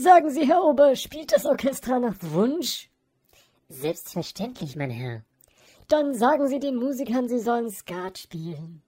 Sagen Sie, Herr Ober, spielt das Orchester nach Wunsch? Selbstverständlich, mein Herr. Dann sagen Sie den Musikern, sie sollen Skat spielen.